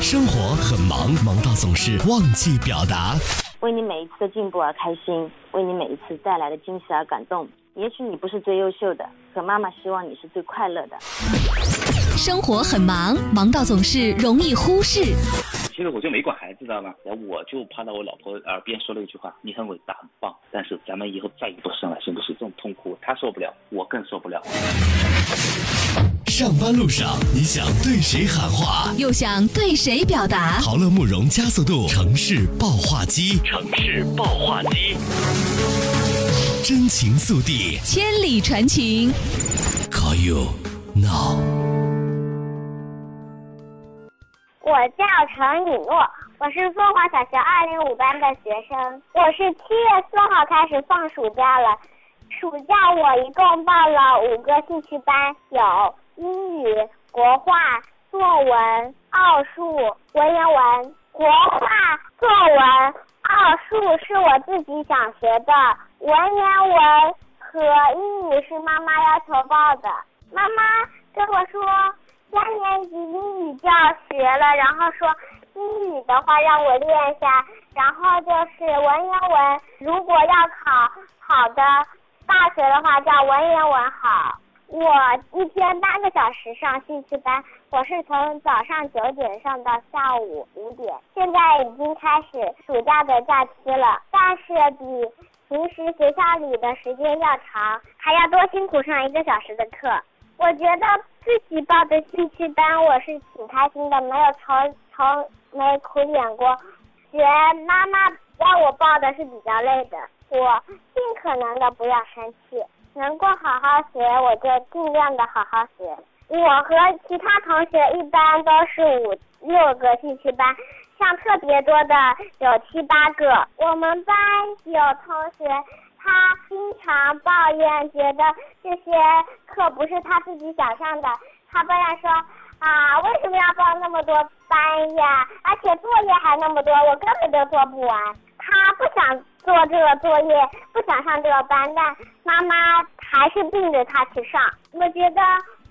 生活很忙，忙到总是忘记表达。为你每一次的进步而开心，为你每一次带来的惊喜而感动。也许你不是最优秀的，可妈妈希望你是最快乐的。生活很忙，忙到总是容易忽视。其实我就没管孩子，知道吗？然后我就趴到我老婆耳边说了一句话：“你很伟大，很棒，但是咱们以后再也不生了，行不行？”这种痛苦，她受不了，我更受不了。上班路上，你想对谁喊话，又想对谁表达？陶乐慕容加速度城市爆话机，城市爆话机，真情速递，千里传情。Call you now。我叫陈雨诺，我是凤凰小学二零五班的学生。我是七月四号开始放暑假了，暑假我一共报了五个兴趣班，有英语、国画、作文、奥数、文言文。国画、作文、奥数是我自己想学的，文言文和英语是妈妈要求报的。妈妈跟我说。三年级英语就要学了，然后说英语的话让我练一下，然后就是文言文，如果要考好的大学的话，叫文言文好。我一天八个小时上兴趣班，我是从早上九点上到下午五点，现在已经开始暑假的假期了，但是比平时学校里的时间要长，还要多辛苦上一个小时的课。我觉得自己报的兴趣班我是挺开心的，没有愁愁没苦点过。学妈妈让我报的是比较累的，我尽可能的不要生气，能够好好学我就尽量的好好学。我和其他同学一般都是五六个兴趣班，上特别多的有七八个。我们班有同学。他经常抱怨，觉得这些课不是他自己想上的。他抱怨说：“啊，为什么要报那么多班呀？而且作业还那么多，我根本就做不完。”他不想做这个作业，不想上这个班，但妈妈还是逼着他去上。我觉得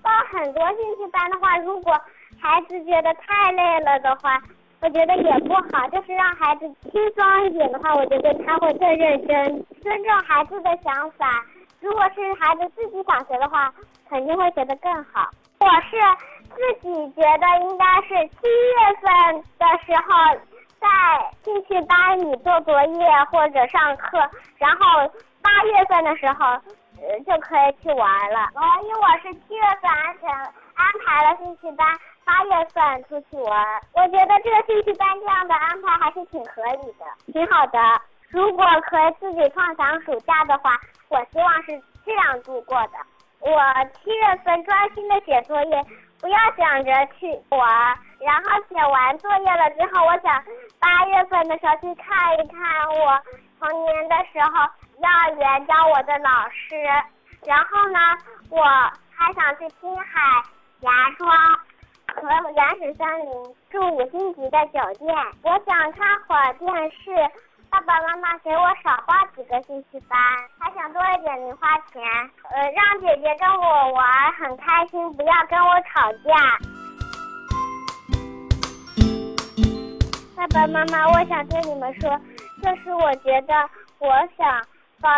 报很多兴趣班的话，如果孩子觉得太累了的话。我觉得也不好，就是让孩子轻松一点的话，我觉得他会更认真，尊重孩子的想法。如果是孩子自己想学的话，肯定会学得更好。我是自己觉得应该是七月份的时候在兴趣班里做作业或者上课，然后八月份的时候就可以去玩了。因为我是七月份安全安排了兴趣班。八月份出去玩，我觉得这个兴趣班这样的安排还是挺合理的，挺好的。如果可以自己创想暑假的话，我希望是这样度过的。我七月份专心的写作业，不要想着去玩。然后写完作业了之后，我想八月份的时候去看一看我童年的时候幼儿园教我的老师。然后呢，我还想去青海芽庄。和原始森林住五星级的酒店，我想看会儿电视。爸爸妈妈给我少报几个兴趣班，还想多一点零花钱。呃，让姐姐跟我玩很开心，不要跟我吵架。爸爸妈妈，我想对你们说，就是我觉得我想报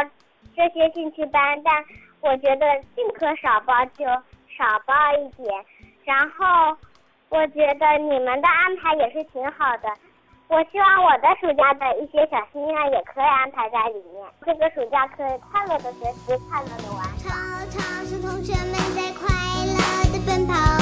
这些兴趣班，但我觉得尽可少报就少报一点，然后。我觉得你们的安排也是挺好的，我希望我的暑假的一些小心愿也可以安排在里面。这个暑假可以快乐的学习，快乐的玩。操场上同学们在快乐的奔跑。